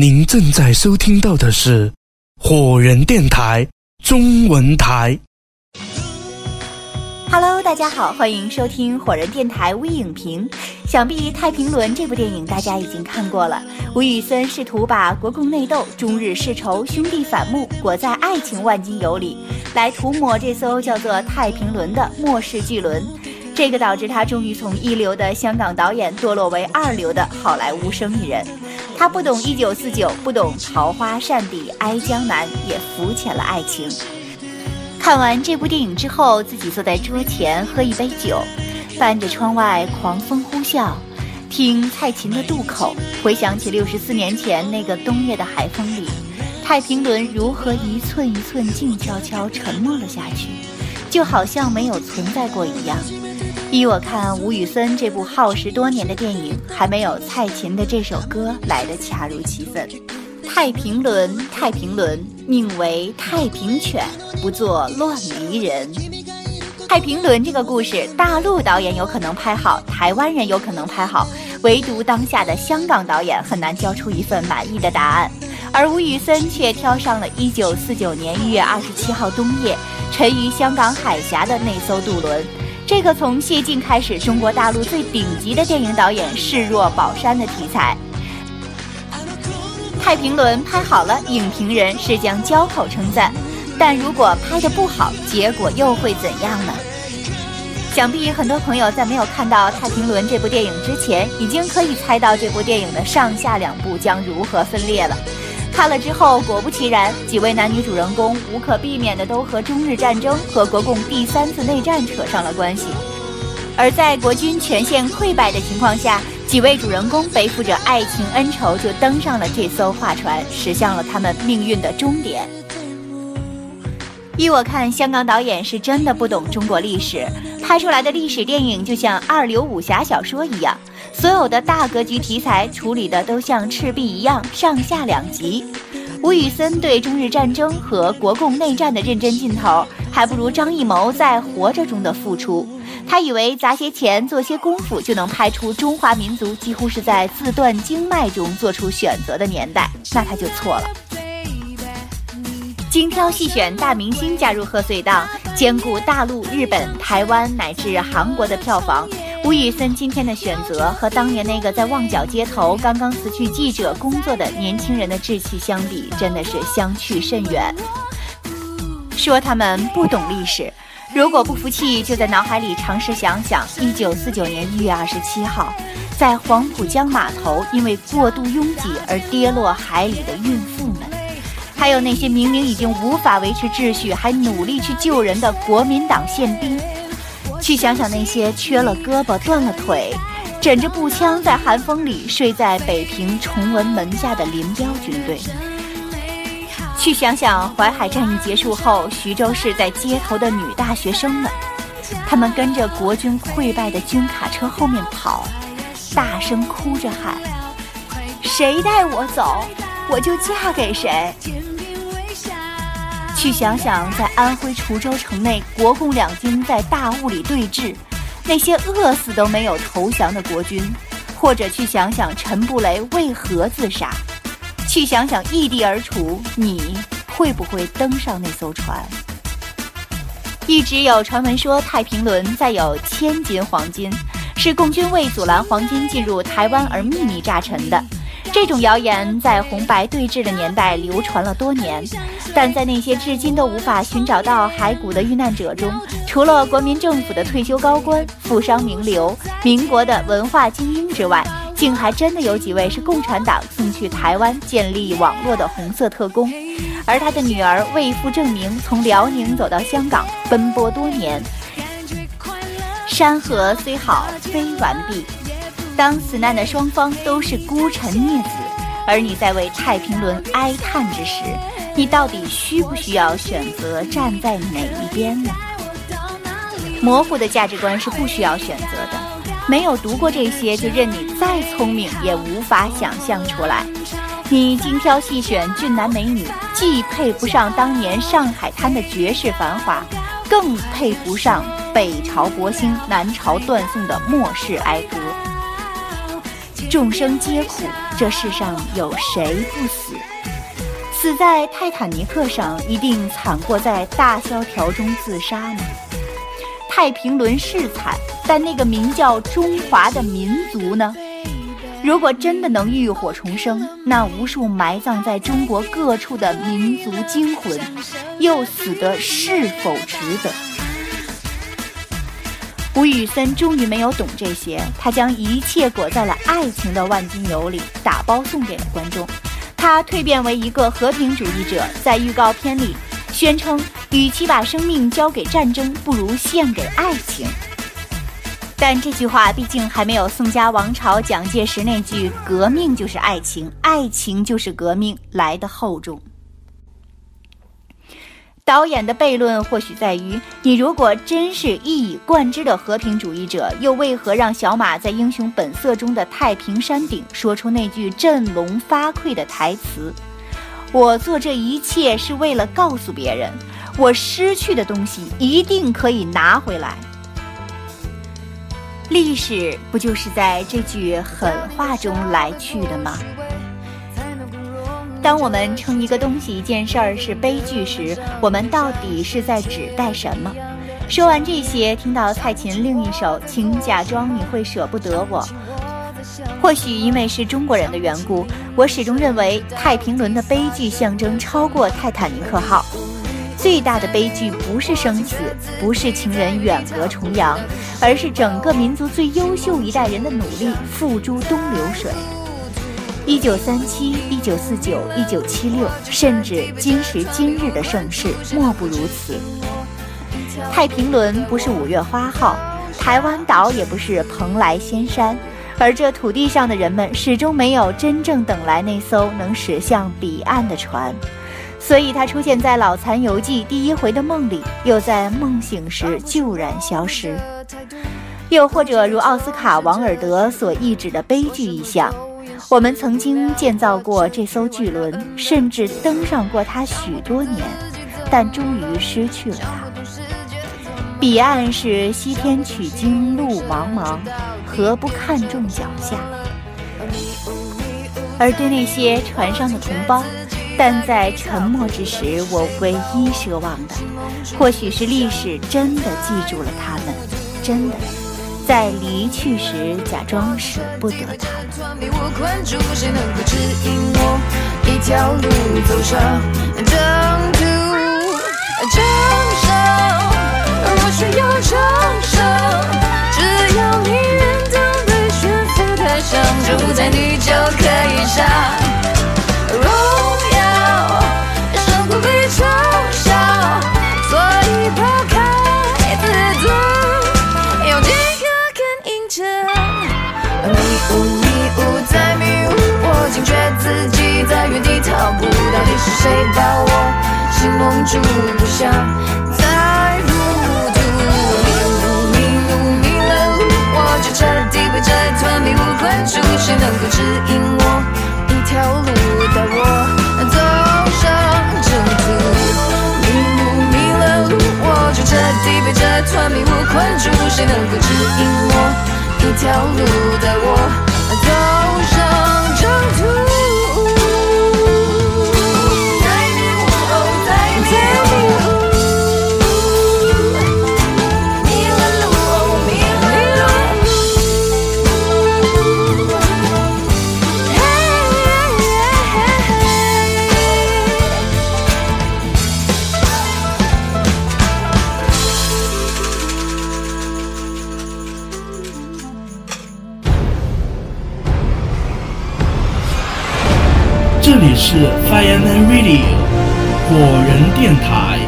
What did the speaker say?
您正在收听到的是火人电台中文台。Hello，大家好，欢迎收听火人电台微影评。想必《太平轮》这部电影大家已经看过了。吴宇森试图把国共内斗、中日世仇、兄弟反目裹在爱情万金油里，来涂抹这艘叫做太平轮的末世巨轮。这个导致他终于从一流的香港导演堕落为二流的好莱坞生意人。他不懂一九四九，不懂桃花扇底哀江南，也肤浅了爱情。看完这部电影之后，自己坐在桌前喝一杯酒，伴着窗外狂风呼啸，听蔡琴的渡口，回想起六十四年前那个冬夜的海风里，太平轮如何一寸一寸静悄悄沉没了下去，就好像没有存在过一样。依我看，吴宇森这部耗时多年的电影，还没有蔡琴的这首歌来得恰如其分。太平轮，太平轮，宁为太平犬，不做乱离人。太平轮这个故事，大陆导演有可能拍好，台湾人有可能拍好，唯独当下的香港导演很难交出一份满意的答案。而吴宇森却挑上了一九四九年一月二十七号冬夜，沉于香港海峡的那艘渡轮。这个从谢晋开始，中国大陆最顶级的电影导演视若宝山的题材，《太平轮》拍好了，影评人是将交口称赞；但如果拍的不好，结果又会怎样呢？想必很多朋友在没有看到《太平轮》这部电影之前，已经可以猜到这部电影的上下两部将如何分裂了。看了之后，果不其然，几位男女主人公无可避免的都和中日战争和国共第三次内战扯上了关系。而在国军全线溃败的情况下，几位主人公背负着爱情恩仇，就登上了这艘划船，驶向了他们命运的终点。依我看，香港导演是真的不懂中国历史，拍出来的历史电影就像二流武侠小说一样。所有的大格局题材处理的都像赤壁一样上下两集。吴宇森对中日战争和国共内战的认真劲头，还不如张艺谋在《活着》中的付出。他以为砸些钱做些功夫就能拍出中华民族几乎是在自断经脉中做出选择的年代，那他就错了。精挑细选大明星加入贺岁档，兼顾大陆、日本、台湾乃至韩国的票房。吴宇森今天的选择和当年那个在旺角街头刚刚辞去记者工作的年轻人的志气相比，真的是相去甚远。说他们不懂历史，如果不服气，就在脑海里尝试想想：一九四九年一月二十七号，在黄浦江码头因为过度拥挤而跌落海里的孕妇们，还有那些明明已经无法维持秩序还努力去救人的国民党宪兵。去想想那些缺了胳膊断了腿，枕着步枪在寒风里睡在北平崇文门下的林彪军队。去想想淮海战役结束后，徐州市在街头的女大学生们，她们跟着国军溃败的军卡车后面跑，大声哭着喊：“谁带我走，我就嫁给谁。”去想想，在安徽滁州城内，国共两军在大雾里对峙，那些饿死都没有投降的国军；或者去想想陈布雷为何自杀；去想想异地而处，你会不会登上那艘船？一直有传闻说，太平轮载有千斤黄金，是共军为阻拦黄金进入台湾而秘密炸沉的。这种谣言在红白对峙的年代流传了多年，但在那些至今都无法寻找到骸骨的遇难者中，除了国民政府的退休高官、富商名流、民国的文化精英之外，竟还真的有几位是共产党送去台湾建立网络的红色特工，而他的女儿为父证明，从辽宁走到香港，奔波多年。山河虽好，非完璧。当死难的双方都是孤臣孽子，而你在为太平轮哀叹之时，你到底需不需要选择站在哪一边呢？模糊的价值观是不需要选择的，没有读过这些，就任你再聪明也无法想象出来。你精挑细选俊男美女，既配不上当年上海滩的绝世繁华，更配不上北朝国兴、南朝断送的末世哀歌。众生皆苦，这世上有谁不死？死在泰坦尼克上，一定惨过在大萧条中自杀吗？太平轮是惨，但那个名叫中华的民族呢？如果真的能浴火重生，那无数埋葬在中国各处的民族精魂，又死得是否值得？吴宇森终于没有懂这些，他将一切裹在了爱情的万金油里，打包送给了观众。他蜕变为一个和平主义者，在预告片里宣称，与其把生命交给战争，不如献给爱情。但这句话毕竟还没有宋家王朝蒋介石那句“革命就是爱情，爱情就是革命”来的厚重。导演的悖论或许在于：你如果真是一以贯之的和平主义者，又为何让小马在《英雄本色》中的太平山顶说出那句振聋发聩的台词：“我做这一切是为了告诉别人，我失去的东西一定可以拿回来。”历史不就是在这句狠话中来去的吗？当我们称一个东西、一件事儿是悲剧时，我们到底是在指代什么？说完这些，听到蔡琴另一首《请假装你会舍不得我》，或许因为是中国人的缘故，我始终认为太平轮的悲剧象征超过泰坦尼克号。最大的悲剧不是生死，不是情人远隔重洋，而是整个民族最优秀一代人的努力付诸东流水。一九三七、一九四九、一九七六，甚至今时今日的盛世，莫不如此。太平轮不是五月花号，台湾岛也不是蓬莱仙山，而这土地上的人们始终没有真正等来那艘能驶向彼岸的船。所以，它出现在《老残游记》第一回的梦里，又在梦醒时 骤然消失。又或者，如奥斯卡·王尔德所意指的悲剧意象：我们曾经建造过这艘巨轮，甚至登上过它许多年，但终于失去了它。彼岸是西天取经路茫茫，何不看重脚下？而对那些船上的同胞。但在沉默之时，我唯一奢望的，或许是历史真的记住了他们，真的在离去时假装舍不得他们。住，不想再糊涂。迷路，迷路，迷了路，我就彻底被这团迷雾困住。谁能够指引我一条路，带我走上正途？迷路，迷了路，我就彻底被这团迷雾困住。谁能够指引我一条路，这里是 Fireman Radio 火人电台。